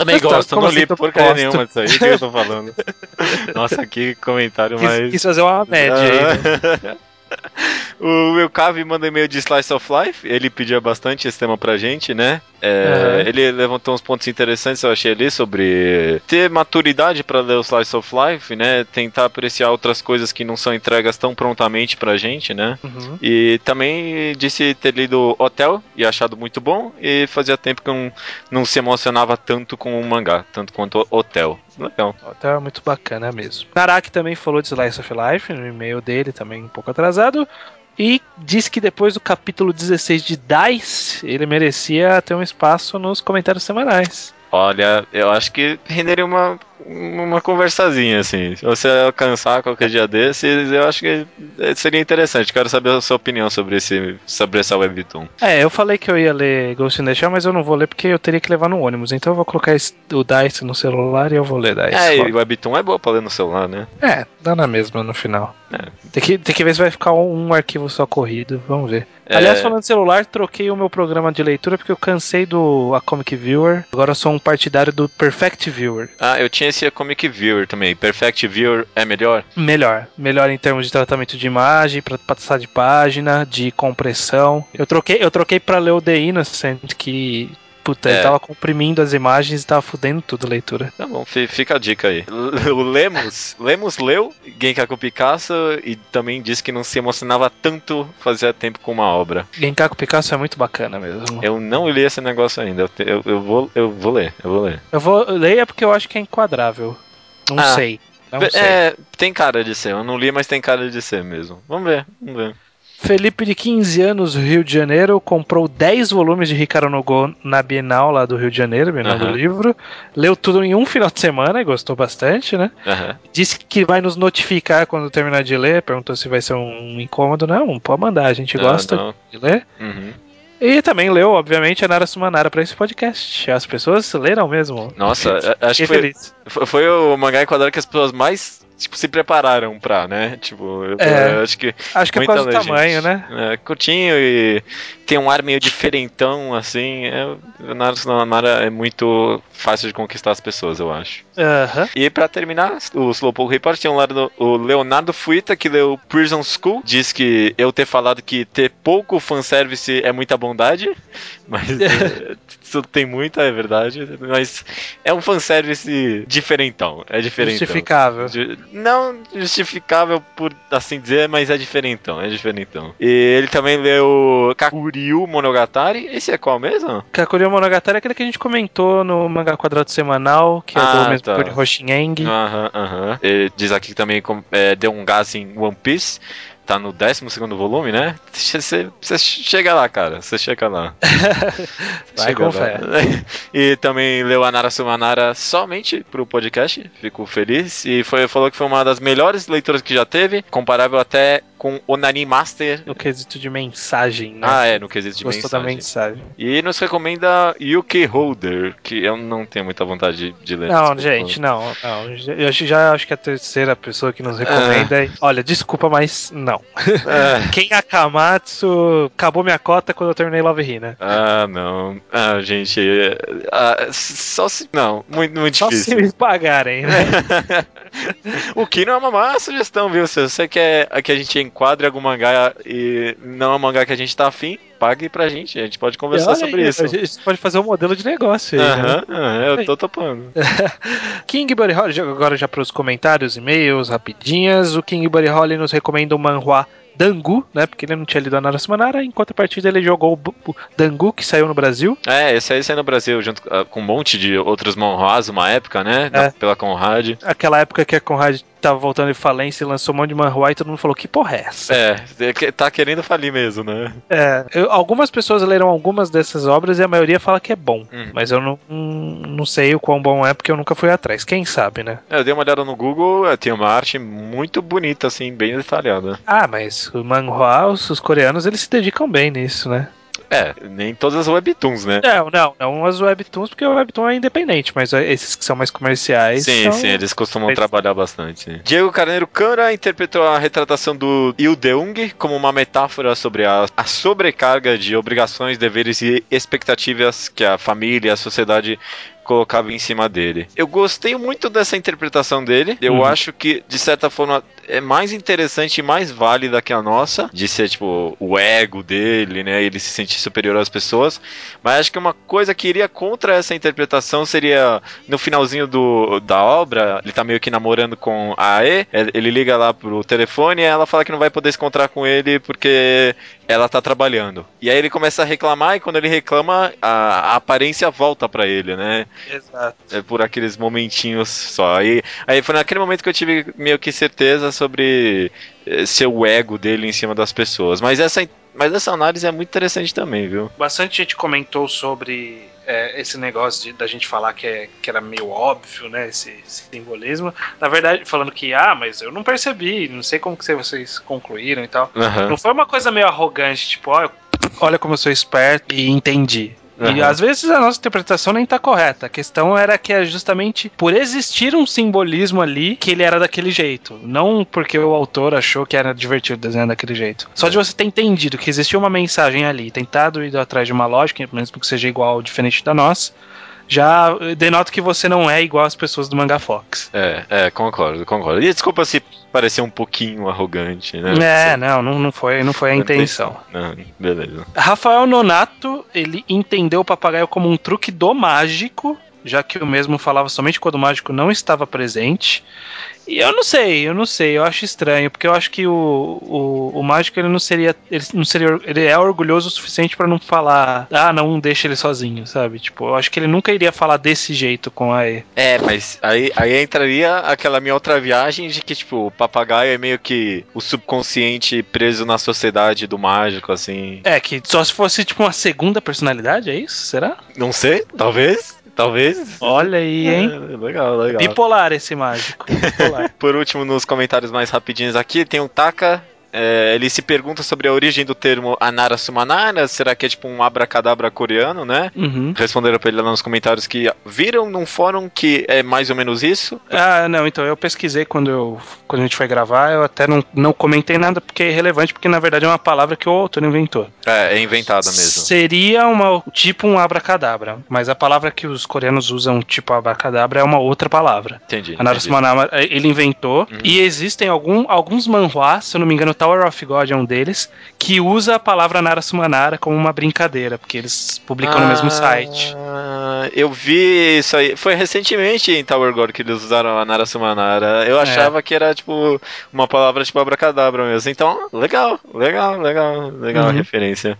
Também Mas gosto, tá, não li assim, porcaria nenhuma disso aí, que eu tô falando. Nossa, que comentário quis, mais. Quis fazer uma média aí. Né? o meu Cave manda e-mail de Slice of Life. Ele pedia bastante esse tema pra gente, né? É, uhum. Ele levantou uns pontos interessantes, eu achei ali, sobre ter maturidade para ler o Slice of Life, né? Tentar apreciar outras coisas que não são entregas tão prontamente pra gente, né? Uhum. E também disse ter lido Hotel e achado muito bom. E fazia tempo que eu não, não se emocionava tanto com o mangá, tanto quanto Hotel. Legal. Hotel é muito bacana mesmo. Naraki também falou de Slice of Life no e-mail dele, também um pouco atrasado. E disse que depois do capítulo 16 de Dice, ele merecia ter um espaço nos comentários semanais. Olha, eu acho que renderia uma uma conversazinha, assim. Se você alcançar qualquer dia desses, eu acho que seria interessante. Quero saber a sua opinião sobre, esse, sobre essa webtoon. É, eu falei que eu ia ler Ghost in the Shell, mas eu não vou ler porque eu teria que levar no ônibus. Então eu vou colocar o Dice no celular e eu vou ler Dice. É, e webtoon é boa pra ler no celular, né? É, dá na mesma no final. É. Tem, que, tem que ver se vai ficar um, um arquivo só corrido. Vamos ver. É... Aliás, falando de celular, troquei o meu programa de leitura porque eu cansei do A Comic Viewer. Agora eu sou um partidário do Perfect Viewer. Ah, eu tinha esse A Comic Viewer também. Perfect Viewer é melhor? Melhor. Melhor em termos de tratamento de imagem, para passar de página, de compressão. Eu troquei, eu troquei para ler o The Innocent, que Puta, é. ele tava comprimindo as imagens e tava fudendo tudo a leitura. Tá bom, fica a dica aí. O Lemos, Lemos leu Genkaku Picasso e também disse que não se emocionava tanto fazia tempo com uma obra. Genkaku Picasso é muito bacana mesmo. Eu não li esse negócio ainda. Eu, eu, eu vou, eu vou ler, eu vou ler. Eu vou ler é porque eu acho que é enquadrável. Não ah, sei. Não sei. É, tem cara de ser. Eu não li, mas tem cara de ser mesmo. Vamos ver, vamos ver. Felipe, de 15 anos, Rio de Janeiro, comprou 10 volumes de Ricardo Nogô na Bienal lá do Rio de Janeiro, Bienal uhum. do Livro. Leu tudo em um final de semana e gostou bastante, né? Uhum. Disse que vai nos notificar quando terminar de ler. Perguntou se vai ser um incômodo. Não, pode mandar, a gente gosta não. de ler. Uhum. E também leu, obviamente, a Nara Sumanara para esse podcast. As pessoas leram mesmo. Nossa, acho que foi, foi, o mangá enquadrado que as pessoas mais tipo, se prepararam pra, né? Tipo, é, eu acho que. Acho que é por causa do tamanho, né? É, curtinho e tem um ar meio diferentão, assim. É, o Naruto Nara é muito fácil de conquistar as pessoas, eu acho. Uhum. E pra terminar, o Slowpoke Report tem um lado o Leonardo Fuita, que leu Prison School. Diz que eu ter falado que ter pouco fanservice é muita bondade, mas isso tem muita, é verdade. Mas é um fanservice diferentão. É diferentão. Justificável. Não justificável por assim dizer, mas é diferentão. É diferentão. E ele também leu Kakuryu Monogatari. Esse é qual mesmo? Kakuryu Monogatari é aquele que a gente comentou no Manga Quadrado Semanal, que é ah, do mesmo tá. de Hoshineng. Aham, aham. Diz aqui que também é, deu um gás em One Piece tá no 12 volume, né? Você, chega lá, cara. Você chega lá. Vai chega com fé. E também leu a Nara Sumanara somente pro podcast. Fico feliz. E foi, falou que foi uma das melhores leituras que já teve. Comparável até com Onani Master. No quesito de mensagem, né? Ah, é, no quesito de Gostou mensagem. da mensagem. E nos recomenda UK Holder, que eu não tenho muita vontade de, ler. Não, gente, não, não. Eu já acho que a terceira pessoa que nos recomenda é. Olha, desculpa, mas não. É. Ken Akamatsu acabou minha cota quando eu terminei Love Hina. Ah, não. Ah, gente. Ah, só se. Não, muito, muito só difícil. Só se me pagarem, né? o que não é uma má sugestão, viu? Se você quer que a gente enquadre algum mangá e não é um mangá que a gente tá afim, pague pra gente. A gente pode conversar sobre isso. A gente pode fazer um modelo de negócio aí. Aham, né? eu tô topando. King Buddy Holly, agora já para os comentários, e-mails, rapidinhas. O King Buddy Holly nos recomenda o manhua Dangu, né? Porque ele não tinha lido a Nara Sumanara, enquanto a partida ele jogou o Dangu, que saiu no Brasil. É, esse aí saiu no Brasil, junto ah, com um monte de outros manhwas, uma época, né? É. pela Conrad. Aquela época que a Conrad tava voltando de falência e lançou um monte de manhua e todo mundo falou, que porra é essa? É, tá querendo falir mesmo, né? É, eu, algumas pessoas leram algumas dessas obras e a maioria fala que é bom, hum. mas eu não, não sei o quão bom é porque eu nunca fui atrás, quem sabe, né? É, eu dei uma olhada no Google, é, tem uma arte muito bonita, assim, bem detalhada. Ah, mas o manhua, os, os coreanos, eles se dedicam bem nisso, né? É, nem todas as webtoons, né? Não, não, não as webtoons, porque o webtoon é independente, mas esses que são mais comerciais. Sim, são... sim, eles costumam trabalhar bastante. Diego Carneiro Câmara interpretou a retratação do Il Deung como uma metáfora sobre a, a sobrecarga de obrigações, deveres e expectativas que a família e a sociedade colocava em cima dele. Eu gostei muito dessa interpretação dele. Eu uhum. acho que, de certa forma, é mais interessante e mais válida que a nossa, de ser, tipo, o ego dele, né? Ele se sentir superior às pessoas. Mas acho que uma coisa que iria contra essa interpretação seria no finalzinho do, da obra, ele tá meio que namorando com a Ae, ele liga lá pro telefone e ela fala que não vai poder se encontrar com ele porque ela tá trabalhando. E aí ele começa a reclamar e quando ele reclama, a, a aparência volta para ele, né? Exato. É por aqueles momentinhos só. Aí, aí foi naquele momento que eu tive meio que certeza sobre eh, ser o ego dele em cima das pessoas. Mas essa, mas essa análise é muito interessante também, viu? Bastante gente comentou sobre é, esse negócio de, da gente falar que, é, que era meio óbvio, né? Esse, esse, simbolismo. Na verdade, falando que, ah, mas eu não percebi, não sei como que vocês concluíram e tal. Uhum. Não foi uma coisa meio arrogante, tipo, ó, olha como eu sou esperto e entendi. Uhum. E às vezes a nossa interpretação nem tá correta. A questão era que é justamente por existir um simbolismo ali que ele era daquele jeito. Não porque o autor achou que era divertido desenhar daquele jeito. Só de você ter entendido que existia uma mensagem ali, tentado ir atrás de uma lógica, mesmo que seja igual ou diferente da nossa, já denota que você não é igual às pessoas do Manga Fox. É, é, concordo, concordo. E desculpa se parecer um pouquinho arrogante, né? É, não, não, foi, não foi a intenção. Não, beleza. Rafael Nonato, ele entendeu o papagaio como um truque do mágico já que o mesmo falava somente quando o mágico não estava presente. E eu não sei, eu não sei, eu acho estranho, porque eu acho que o, o, o mágico ele não seria, ele não seria, ele é orgulhoso o suficiente para não falar, ah, não deixa ele sozinho, sabe? Tipo, eu acho que ele nunca iria falar desse jeito com a E. É, mas aí, aí entraria aquela minha outra viagem de que, tipo, o papagaio é meio que o subconsciente preso na sociedade do mágico, assim. É, que só se fosse, tipo, uma segunda personalidade, é isso? Será? Não sei, talvez. Talvez. Olha aí, hein? É, legal, legal. Bipolar esse mágico. Bipolar. Por último, nos comentários mais rapidinhos aqui, tem o Taka é, ele se pergunta sobre a origem do termo Anara Sumanara, será que é tipo um abracadabra coreano, né? Uhum. Responderam pra ele lá nos comentários que viram num fórum que é mais ou menos isso. Ah, não, então eu pesquisei quando, eu, quando a gente foi gravar, eu até não, não comentei nada porque é irrelevante, porque na verdade é uma palavra que o autor inventou. É, é inventada mesmo. Seria uma, tipo um abracadabra, mas a palavra que os coreanos usam, tipo abracadabra, é uma outra palavra. Entendi. Anara Sumanara, ele inventou, uhum. e existem algum, alguns manhwas, se eu não me engano, Tower of God é um deles, que usa a palavra Nara Sumanara como uma brincadeira, porque eles publicam ah, no mesmo ah, site. Eu vi isso aí. Foi recentemente em Tower God que eles usaram a Nara Sumanara. Eu é. achava é. que era tipo uma palavra tipo abracadabra mesmo. Então, legal, legal, legal, legal uhum. a referência.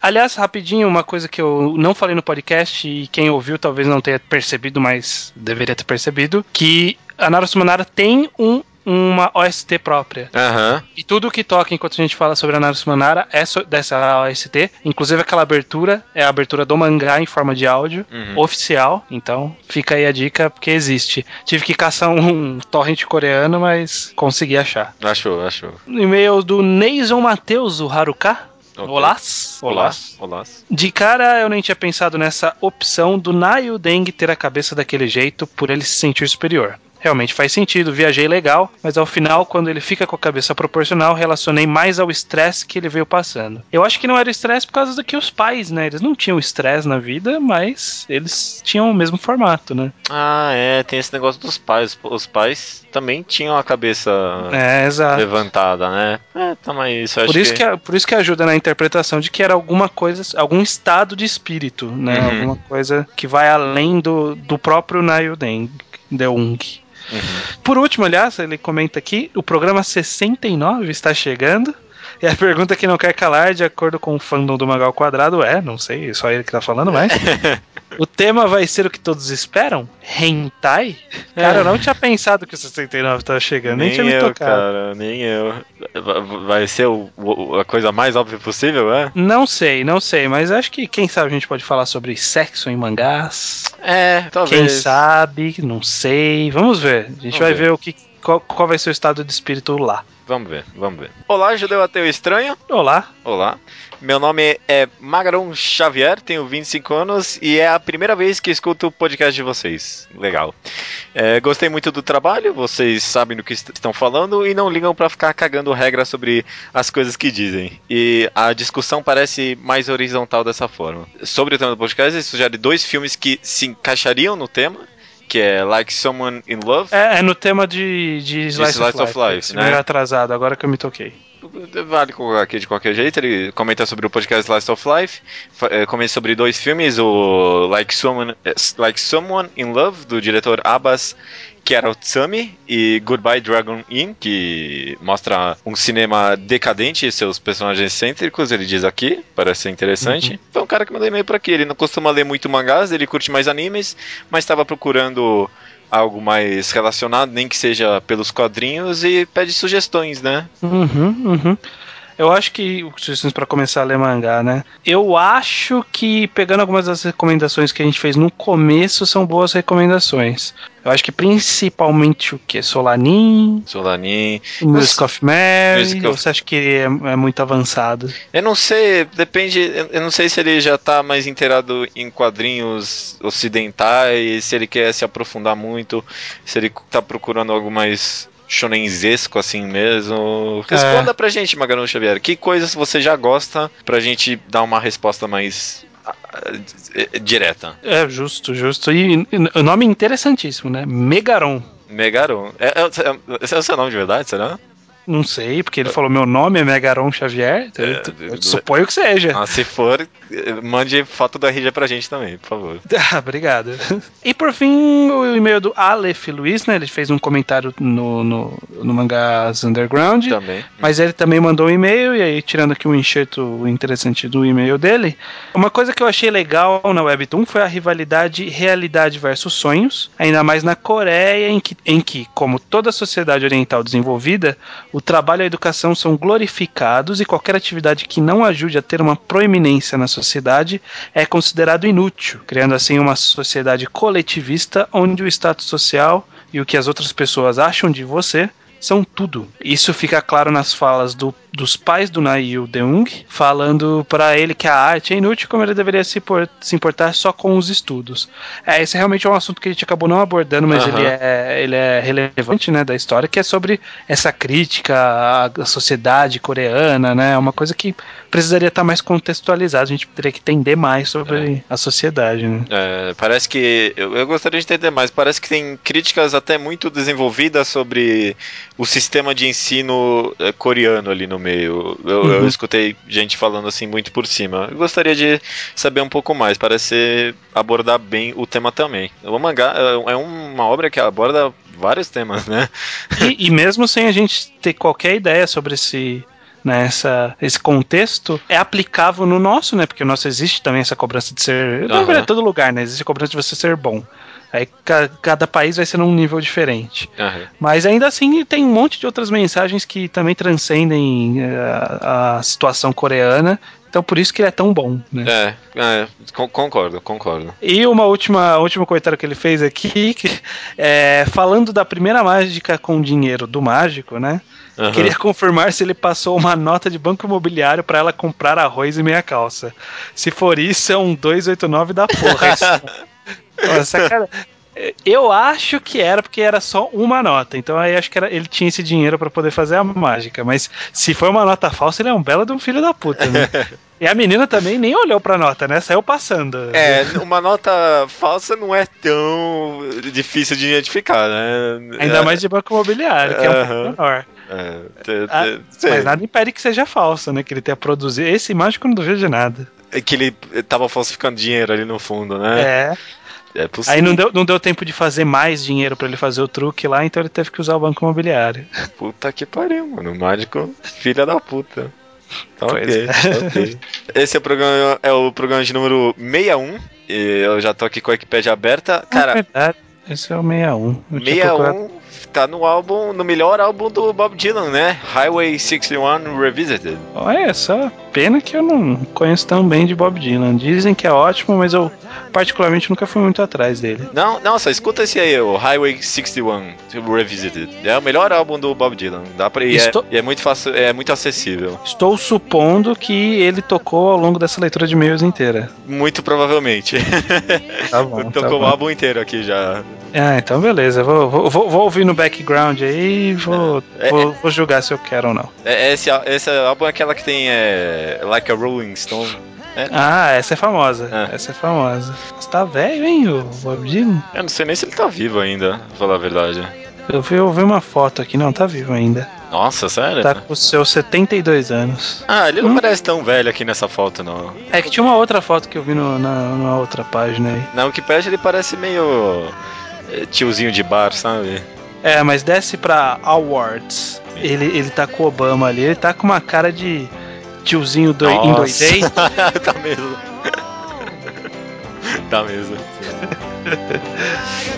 Aliás, rapidinho, uma coisa que eu não falei no podcast e quem ouviu talvez não tenha percebido, mas deveria ter percebido, que a Nara Sumanara tem um uma OST própria. Uhum. E tudo que toca enquanto a gente fala sobre a Naruto Manara é so dessa OST. Inclusive aquela abertura é a abertura do mangá em forma de áudio uhum. oficial. Então fica aí a dica porque existe. Tive que caçar um torrent coreano, mas consegui achar. Achou, achou. E-mail do Neison Matheus, o Haruka. Okay. Olás. Olás. Olás. De cara, eu nem tinha pensado nessa opção do Naio Deng ter a cabeça daquele jeito por ele se sentir superior realmente faz sentido, viajei legal, mas ao final, quando ele fica com a cabeça proporcional, relacionei mais ao estresse que ele veio passando. Eu acho que não era estresse por causa do que os pais, né? Eles não tinham estresse na vida, mas eles tinham o mesmo formato, né? Ah, é, tem esse negócio dos pais. Os pais também tinham a cabeça é, levantada, né? É, tamo isso por isso que... que... Por isso que ajuda na interpretação de que era alguma coisa, algum estado de espírito, né? Uhum. Alguma coisa que vai além do, do próprio Nailden, Deung. Uhum. Por último, aliás, ele comenta aqui: o programa 69 está chegando. E a pergunta que não quer calar, de acordo com o fandom do Magal Quadrado, é, não sei, só ele que tá falando, mas. o tema vai ser o que todos esperam? Hentai? Cara, eu não tinha pensado que o 69 tava chegando, nem, nem tinha me eu, tocado. Cara, nem eu. Vai ser o, o, a coisa mais óbvia possível, é? Não sei, não sei, mas acho que quem sabe a gente pode falar sobre sexo em mangás. É, talvez. Quem sabe, não sei. Vamos ver. A gente Vamos vai ver, ver o que qual, qual vai ser o estado de espírito lá. Vamos ver, vamos ver. Olá, judeu ateu estranho. Olá. Olá. Meu nome é Magaron Xavier, tenho 25 anos e é a primeira vez que escuto o podcast de vocês. Legal. É, gostei muito do trabalho, vocês sabem do que estão falando e não ligam para ficar cagando regras sobre as coisas que dizem. E a discussão parece mais horizontal dessa forma. Sobre o tema do podcast, eu sugere dois filmes que se encaixariam no tema que é Like Someone in Love. É, é no tema de, de Slice, de Slice of, Life. Of Life né? atrasado, agora que eu me toquei. Vale colocar aqui de qualquer jeito. Ele comenta sobre o podcast Slice of Life. Eh, comenta sobre dois filmes: o Like Someone, eh, like Someone in Love, do diretor Abbas Kiarostami e Goodbye Dragon Inn, que mostra um cinema decadente e seus personagens excêntricos, ele diz aqui, parece ser interessante. Uhum. Foi um cara que mandou e-mail por aqui, ele não costuma ler muito mangás, ele curte mais animes, mas estava procurando algo mais relacionado, nem que seja pelos quadrinhos, e pede sugestões, né? Uhum, uhum. Eu acho que sugestões para começar a ler mangá, né? Eu acho que pegando algumas das recomendações que a gente fez no começo são boas recomendações. Eu acho que principalmente o que? Solanin? Solanin. Music of Mary. Music of- você acha que é, é muito avançado? Eu não sei, depende. eu- Eu não sei se ele já tá mais inteirado em quadrinhos ocidentais, se ele quer se aprofundar muito, se ele tá procurando algo mais shonenzesco assim mesmo. Responda pra gente, Magalhães Xavier. Que coisas você já gosta pra gente dar uma resposta mais ah, eh, direta? É, justo, justo. E, e o nome é interessantíssimo, né? Megaron. Megaron. É, é, é, esse é o seu nome de verdade, será? Não sei, porque ele falou meu nome é Megaron Xavier. então eu, eu é- suponho que seja. Ah, se for, mande foto do RG pra gente também, por favor. Ah, obrigado. E por fim, o e-mail do Aleph Luiz, né? Ele fez um comentário no, no, no Mangás Underground. Também. Mas ele também mandou um e-mail, e aí, tirando aqui um enxerto interessante do e-mail dele, uma coisa que eu achei legal na Webtoon foi a rivalidade realidade versus sonhos, ainda mais na Coreia, em que, em que como toda sociedade oriental desenvolvida, o trabalho e a educação são glorificados e qualquer atividade que não ajude a ter uma proeminência na sociedade é considerado inútil, criando assim uma sociedade coletivista onde o status social e o que as outras pessoas acham de você são tudo. Isso fica claro nas falas do- dos pais do Nail Deung, falando pra ele que a arte é inútil, como ele deveria se, por- se importar só com os estudos. É, esse realmente é um assunto que a gente acabou não abordando, mas Aham. ele, é, ele é relevante né, da história, que é sobre essa crítica à, sociedade coreana, né? É uma coisa que precisaria estar mais contextualizada, a gente teria que entender mais sobre a sociedade, né? É, parece que. Eu, eu gostaria de entender mais. Parece que tem críticas até muito desenvolvidas sobre o sistema de ensino eh, coreano ali no meio. Eu, eu Uhum. escutei gente falando assim muito por cima. Eu gostaria de saber um pouco mais. Parece abordar bem o tema também. O mangá é, é uma obra que aborda vários temas, né? E, e mesmo sem a gente ter qualquer ideia sobre esse, né, essa- esse contexto, é aplicável no nosso, né? Porque o nosso existe também essa cobrança de ser. Aham. verdade, todo lugar, né? Existe a cobrança de você ser bom. Aí ca- cada país vai ser num nível diferente. Aham. Mas ainda assim tem um monte de outras mensagens que também transcendem eh, a, a situação coreana. Então por isso que ele é tão bom, né? É, é, con- concordo, concordo. E uma última, último comentário que ele fez aqui, que, é, falando da primeira mágica com dinheiro do mágico, né? Aham. Queria confirmar se ele passou uma nota de banco imobiliário pra ela comprar arroz e meia calça. Se for isso, é um 289 da porra. Nossa, cara. Eu acho que era porque era só uma nota, então aí acho que era, ele tinha esse dinheiro pra poder fazer a mágica. Mas se foi uma nota falsa, ele é um belo de um filho da puta, né? E a menina também nem olhou pra nota, né? Saiu passando. É, uma nota falsa não é tão difícil de identificar, né? Ainda É, mais de banco imobiliário, que é um pouco menor. É, Ah. Mas nada impede que seja falsa, né? Que ele tenha produzido. Esse mágico não duvido de nada. É que ele tava falsificando dinheiro ali no fundo, né? É. É, possível. Aí não deu, não deu tempo de fazer mais dinheiro pra ele fazer o truque lá, então ele teve que usar o banco imobiliário. Puta que pariu, mano. Mágico, filha da puta. Tá Pois ok, tá ok. Esse é o programa, é o programa de número 61. E eu já tô aqui com a Wikipedia aberta. É Cara, verdade. Esse é o 61. Eu tinha procurado- 61 tá no álbum, no melhor álbum do Bob Dylan, né? Highway 61 Revisited. Olha só, pena que eu não conheço tão bem de Bob Dylan. Dizem que é ótimo, mas eu particularmente nunca fui muito atrás dele. Não, nossa, escuta esse aí, o Highway 61 Revisited. É o melhor álbum do Bob Dylan. Dá pra ir, Estou- é, e é muito fácil, é muito acessível. Estou supondo que ele tocou ao longo dessa leitura de e-mails inteira. Muito provavelmente. Tá bom. tá Tocou o bom. álbum inteiro aqui já. Ah, então beleza. Vou, vou, vou- ouvir no background aí e vou, É, vou, vou julgar se eu quero ou não. É, Esse, esse álbum é aquela que tem é, Like a Rolling Stone. Ah, essa é famosa. É. Essa é famosa. Você tá velho, hein, o Bob Dylan? Eu não sei nem se ele tá vivo ainda, pra falar a verdade. Eu vi, eu vi uma foto aqui, não, tá vivo ainda. Nossa, sério? Tá com os seus 72 anos. Ah, ele não Hum. parece tão velho aqui nessa foto, não. É que tinha uma outra foto que eu vi no, na, numa outra página aí. Na Wikipedia ele parece meio é, tiozinho de bar, sabe? É, mas desce pra Awards. Ele, ele tá com o Obama ali, ele tá com uma cara de tiozinho do, em Nossa. 2D. tá mesmo. tá mesmo.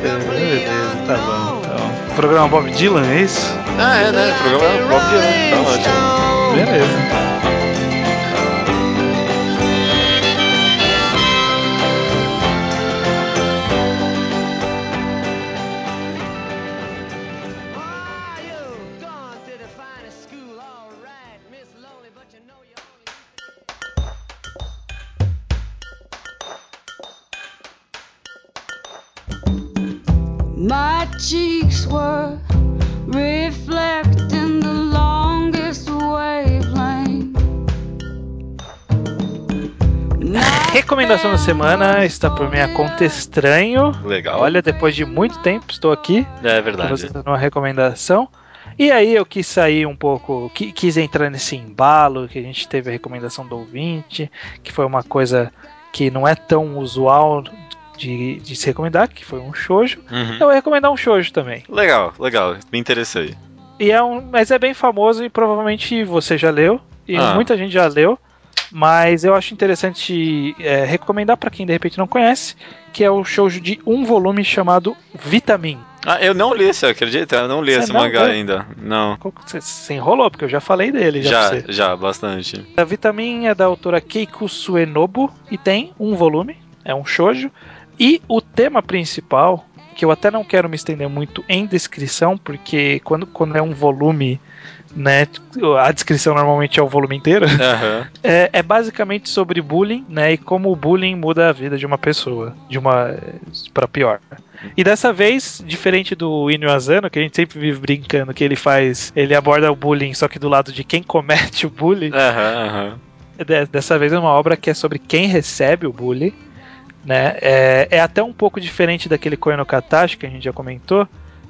É, beleza, tá bom. Então, programa Bob Dylan, é isso? Ah, é, né? O programa Bob Dylan. Tá ótimo. Beleza. My cheeks were reflecting the longest wavelength. Recomendação da semana está por minha conta estranho. Legal. Olha, depois de muito tempo estou aqui. É verdade. você uma recomendação. E aí eu quis sair um pouco, qui- quis entrar nesse embalo que a gente teve a recomendação do ouvinte, que foi uma coisa que não é tão usual de, de se recomendar, que foi um shoujo. Uhum. Eu vou recomendar um shoujo também. Legal, legal. Me interessei. E é um, mas é bem famoso e provavelmente você já leu e Ah. muita gente já leu. Mas eu acho interessante é, recomendar para quem de repente não conhece, que é o shoujo de um volume chamado Vitamin. Ah, eu não li esse, acredita? Eu não li Você esse não mangá leu? ainda. Não. Você enrolou, porque eu já falei dele já, Já, já, bastante. A Vitamin é da autora Keiko Suenobu e tem um volume, é um shoujo. E o tema principal, que eu até não quero me estender muito em descrição, porque quando, quando é um volume, né, a descrição normalmente é o volume inteiro, Aham. é, é basicamente sobre bullying, né, e como o bullying muda a vida de uma pessoa, de uma para pior. E dessa vez, diferente do Inyo Asano, que a gente sempre vive brincando que ele faz, ele aborda o bullying só que do lado de quem comete o bullying, aham. de- dessa vez é uma obra que é sobre quem recebe o bullying, né? É, é até um pouco diferente daquele Koe no Katashi que a gente já comentou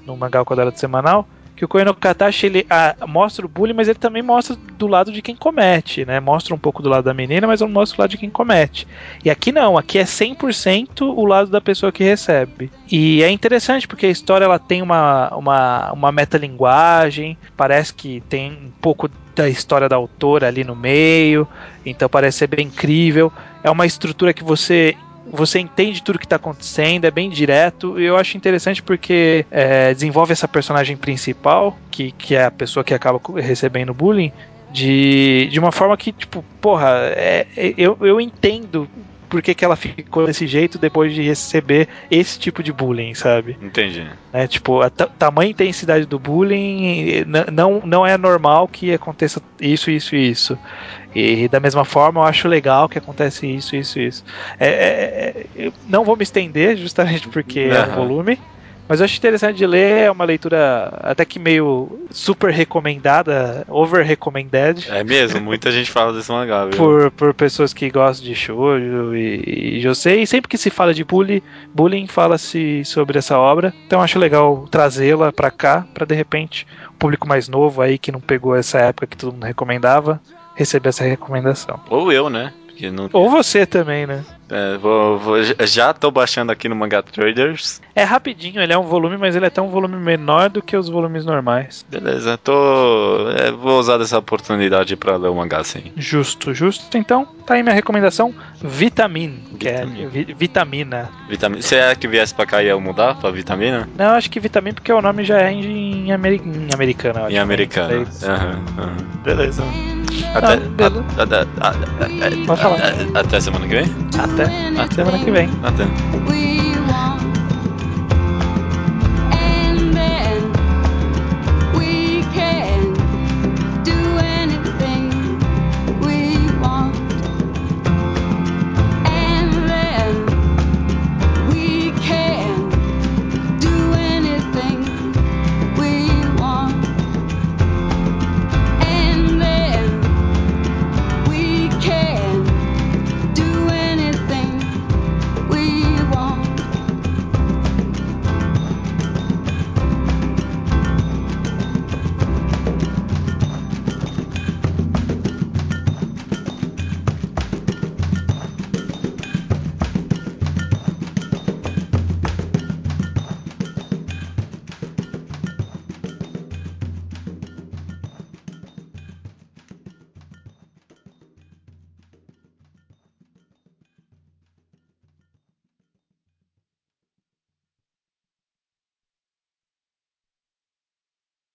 no mangá ao quadrado semanal, que o Koe no Katashi ele ah, mostra o bullying, mas ele também mostra do lado de quem comete, né? Mostra um pouco do lado da menina, mas não mostra o lado de quem comete. E aqui não, aqui é 100% o lado da pessoa que recebe. E é interessante porque a história ela tem uma, uma, uma metalinguagem, parece que tem um pouco da história da autora ali no meio, então parece ser bem incrível. É uma estrutura que você você entende tudo que está acontecendo, é bem direto. E eu acho interessante porque é, desenvolve essa personagem principal, que, que é a pessoa que acaba recebendo bullying, de, de uma forma que, tipo, porra, é, é- eu, eu entendo por que, que ela ficou desse jeito depois de receber esse tipo de bullying, sabe? Entendi. né? Tipo, a ta- tamanha intensidade do bullying não, não é normal que aconteça isso, isso e isso. E da mesma forma, eu acho legal que acontece isso, isso, isso. É, é- é- não vou me estender, justamente porque é um Aham. volume. Mas eu acho interessante de ler, é uma leitura até que meio super recomendada, over recommended. É mesmo, muita gente fala desse mangá, viu? Por, por pessoas que gostam de shoujo e, e josei. E sempre que se fala de bullying, bullying fala-se sobre essa obra. Então acho legal trazê-la pra cá, pra de repente o público mais novo aí que não pegou essa época que todo mundo recomendava, receber essa recomendação. Ou eu, né? Porque não... Ou você também, né? É, vou, vou- já tô baixando aqui no Manga Traders. É rapidinho, ele é um volume, mas ele é até um volume menor do que os volumes normais. Beleza, tô. é, vou usar dessa oportunidade pra ler o mangá, sim. Justo, justo. Então, tá aí minha recomendação: Vitamin, que Vitamin. é vi- vitamina. Vitamina. É que viesse pra cá ia mudar pra vitamina? Não, acho que Vitamin porque o nome já é em, ameri em americano. eu acho, Em né? americano. Daí- Aham, aham. Beleza. Ah, Até, beleza. a- até semana que vem? Até, até semana que vem. Até.